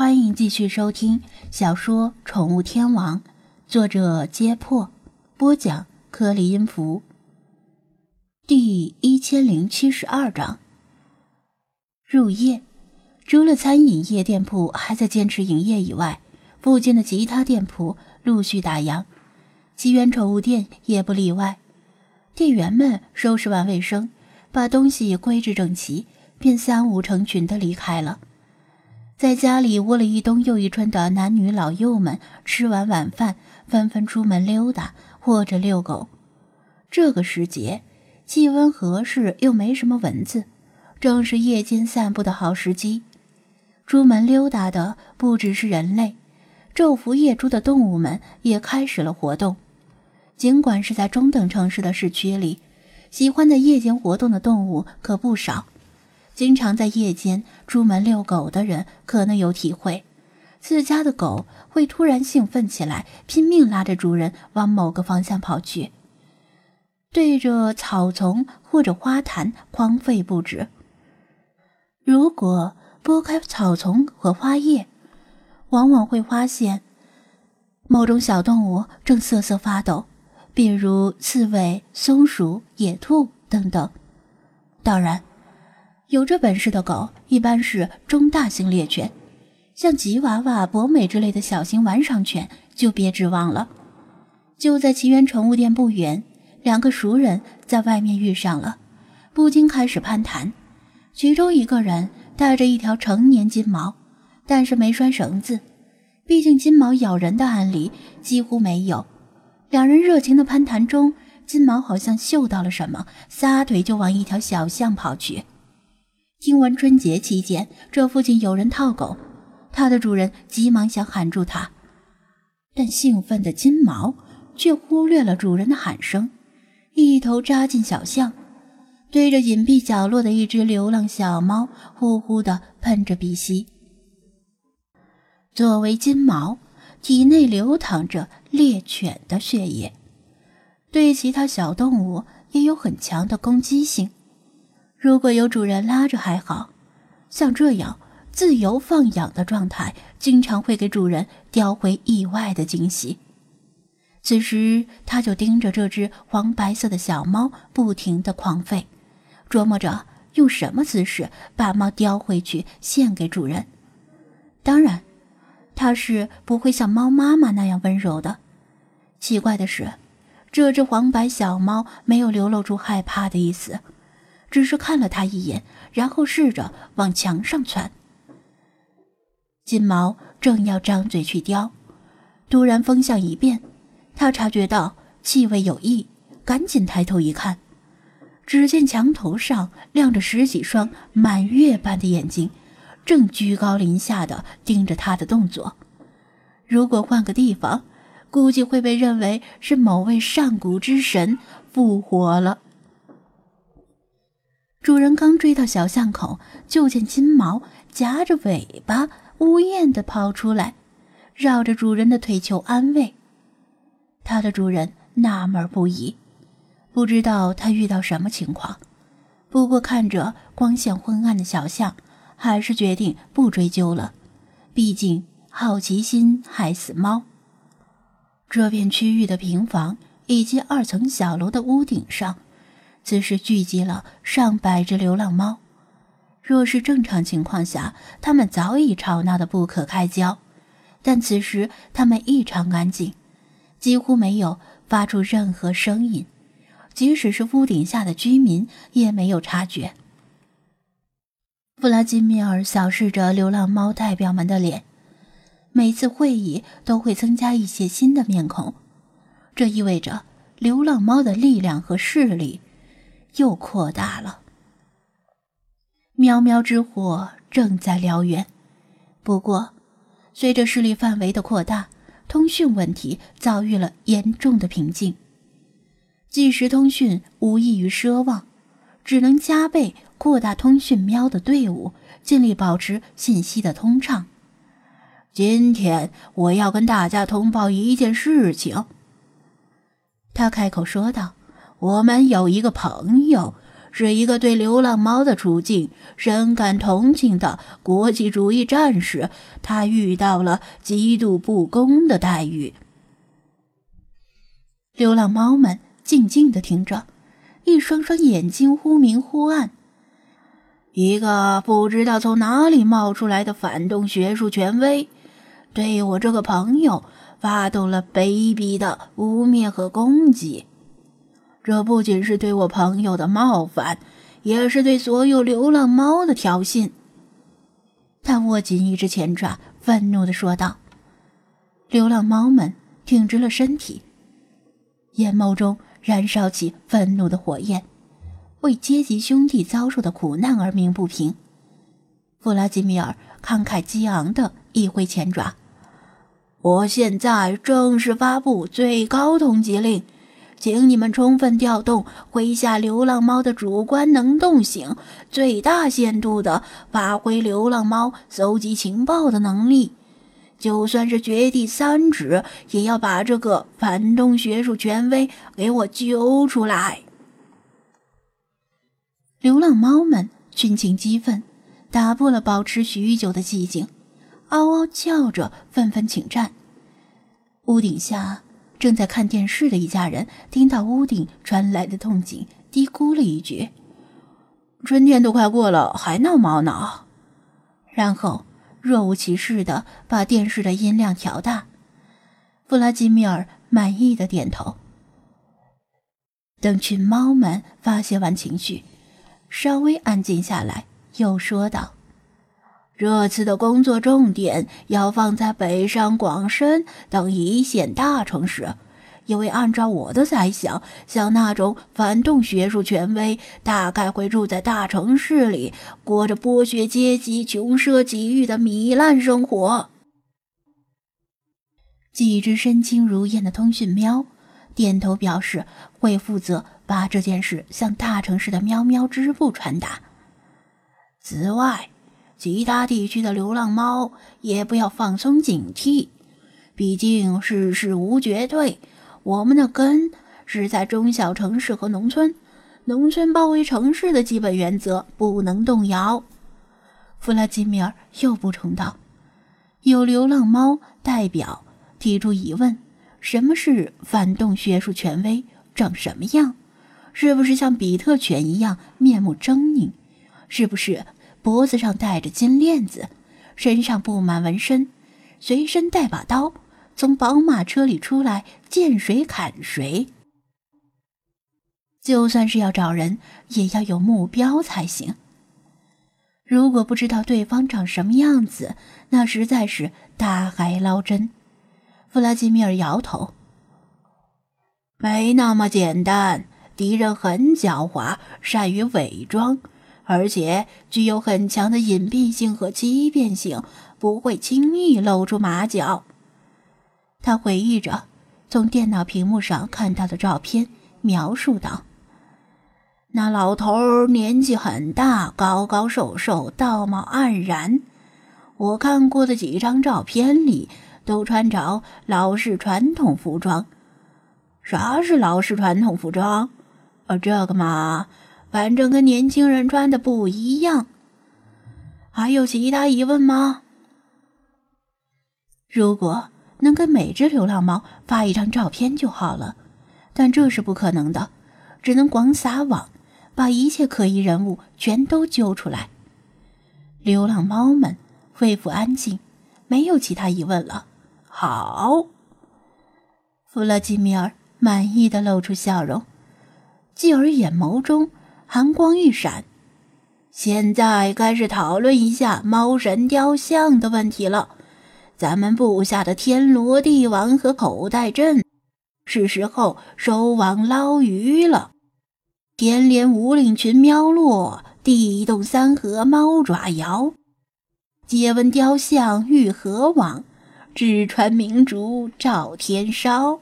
欢迎继续收听小说《宠物天王》，作者：揭破，播讲：颗粒音符。第一千零七十二章。入夜，除了餐饮业店铺还在坚持营业以外，附近的其他店铺陆续打烊，奇缘宠物店也不例外。店员们收拾完卫生，把东西归置整齐，便三五成群的离开了。在家里窝了一冬又一春的男女老幼们，吃完晚饭，纷纷出门溜达或者遛狗。这个时节，气温合适又没什么蚊子，正是夜间散步的好时机。出门溜达的不只是人类，昼伏夜出的动物们也开始了活动。尽管是在中等城市的市区里，喜欢在夜间活动的动物可不少。经常在夜间出门遛狗的人可能有体会，自家的狗会突然兴奋起来，拼命拉着主人往某个方向跑去，对着草丛或者花坛狂吠不止。如果拨开草丛和花叶，往往会发现某种小动物正瑟瑟发抖，比如刺猬、松鼠、野兔等等。当然。有这本事的狗一般是中大型猎犬，像吉娃娃、博美之类的小型玩赏犬就别指望了。就在奇缘宠物店不远，两个熟人在外面遇上了，不禁开始攀谈。其中一个人带着一条成年金毛，但是没拴绳子，毕竟金毛咬人的案例几乎没有。两人热情的攀谈中，金毛好像嗅到了什么，撒腿就往一条小巷跑去。听闻春节期间这附近有人套狗，它的主人急忙想喊住它，但兴奋的金毛却忽略了主人的喊声，一头扎进小巷，对着隐蔽角落的一只流浪小猫呼呼地喷着鼻息。作为金毛，体内流淌着猎犬的血液，对其他小动物也有很强的攻击性。如果有主人拉着还好，像这样自由放养的状态，经常会给主人叼回意外的惊喜。此时，他就盯着这只黄白色的小猫，不停地狂吠，琢磨着用什么姿势把猫叼回去献给主人。当然，他是不会像猫妈妈那样温柔的。奇怪的是，这只黄白小猫没有流露出害怕的意思。只是看了他一眼，然后试着往墙上窜。金毛正要张嘴去叼，突然风向一变，他察觉到气味有异，赶紧抬头一看，只见墙头上亮着十几双满月般的眼睛，正居高临下的盯着他的动作。如果换个地方，估计会被认为是某位上古之神复活了。主人刚追到小巷口，就见金毛夹着尾巴呜咽地跑出来，绕着主人的腿求安慰。它的主人纳闷不已，不知道它遇到什么情况。不过看着光线昏暗的小巷，还是决定不追究了。毕竟好奇心害死猫。这片区域的平房以及二层小楼的屋顶上。此时聚集了上百只流浪猫，若是正常情况下，它们早已吵闹得不可开交。但此时它们异常安静，几乎没有发出任何声音，即使是屋顶下的居民也没有察觉。弗拉基米尔扫视着流浪猫代表们的脸，每次会议都会增加一些新的面孔，这意味着流浪猫的力量和势力。又扩大了。喵喵之火正在燎原，不过，随着势力范围的扩大，通讯问题遭遇了严重的瓶颈。即时通讯无异于奢望，只能加倍扩大通讯喵的队伍，尽力保持信息的通畅。今天我要跟大家通报一件事情。他开口说道。我们有一个朋友，是一个对流浪猫的处境深感同情的国际主义战士，他遇到了极度不公的待遇。流浪猫们静静的听着，一双双眼睛忽明忽暗。一个不知道从哪里冒出来的反动学术权威，对我这个朋友发动了卑鄙的污蔑和攻击。这不仅是对我朋友的冒犯，也是对所有流浪猫的挑衅。他握紧一只前爪，愤怒地说道：“流浪猫们挺直了身体。”眼眸中燃烧起愤怒的火焰，为阶级兄弟遭受的苦难而鸣不平。弗拉基米尔慷慨激昂地一挥前爪：“我现在正式发布最高通缉令，请你们充分调动麾下流浪猫的主观能动性，最大限度地发挥流浪猫搜集情报的能力。”就算是掘地三尺，也要把这个反动学术权威给我揪出来！流浪猫们群情激愤，打破了保持许久的寂静，嗷嗷叫着，纷纷请战。屋顶下正在看电视的一家人听到屋顶传来的动静，嘀咕了一句：“春天都快过了，还闹猫呢。”然后。若无其事的把电视的音量调大，弗拉基米尔满意的点头。等群猫们发泄完情绪，稍微安静下来，又说道：“这次的工作重点要放在北上广深等一线大城市。”因为按照我的猜想，像那种反动学术权威，大概会住在大城市里，过着剥削阶级、穷奢极欲的糜烂生活。几只身轻如燕的通讯喵点头表示会负责把这件事向大城市的喵喵支部传达。此外，其他地区的流浪猫也不要放松警惕，毕竟世事无绝对。我们的根是在中小城市和农村，农村包围城市的基本原则不能动摇。弗拉基米尔又补充道：“有流浪猫代表提出疑问：什么是反动学术权威？长什么样？是不是像比特犬一样面目狰狞？是不是脖子上戴着金链子，身上布满纹身，随身带把刀？”从宝马车里出来，见谁砍谁。就算是要找人，也要有目标才行。如果不知道对方长什么样子，那实在是大海捞针。弗拉基米尔摇头，没那么简单。敌人很狡猾，善于伪装，而且具有很强的隐蔽性和欺骗性，不会轻易露出马脚。他回忆着从电脑屏幕上看到的照片，描述道：“那老头年纪很大，高高瘦瘦，道貌岸然。我看过的几张照片里，都穿着老式传统服装。啥是老式传统服装？呃，这个嘛，反正跟年轻人穿的不一样。还有其他疑问吗？如果……”能给每只流浪猫发一张照片就好了，但这是不可能的，只能广撒网，把一切可疑人物全都揪出来。流浪猫们恢复安静，没有其他疑问了。好，弗拉基米尔满意的露出笑容，继而眼眸中寒光一闪。现在该是讨论一下猫神雕像的问题了。咱们布下的天罗地网和口袋阵，是时候收网捞鱼了。天连五岭群喵落，地动三河猫爪摇。借问雕像欲何往？纸船明烛照天烧。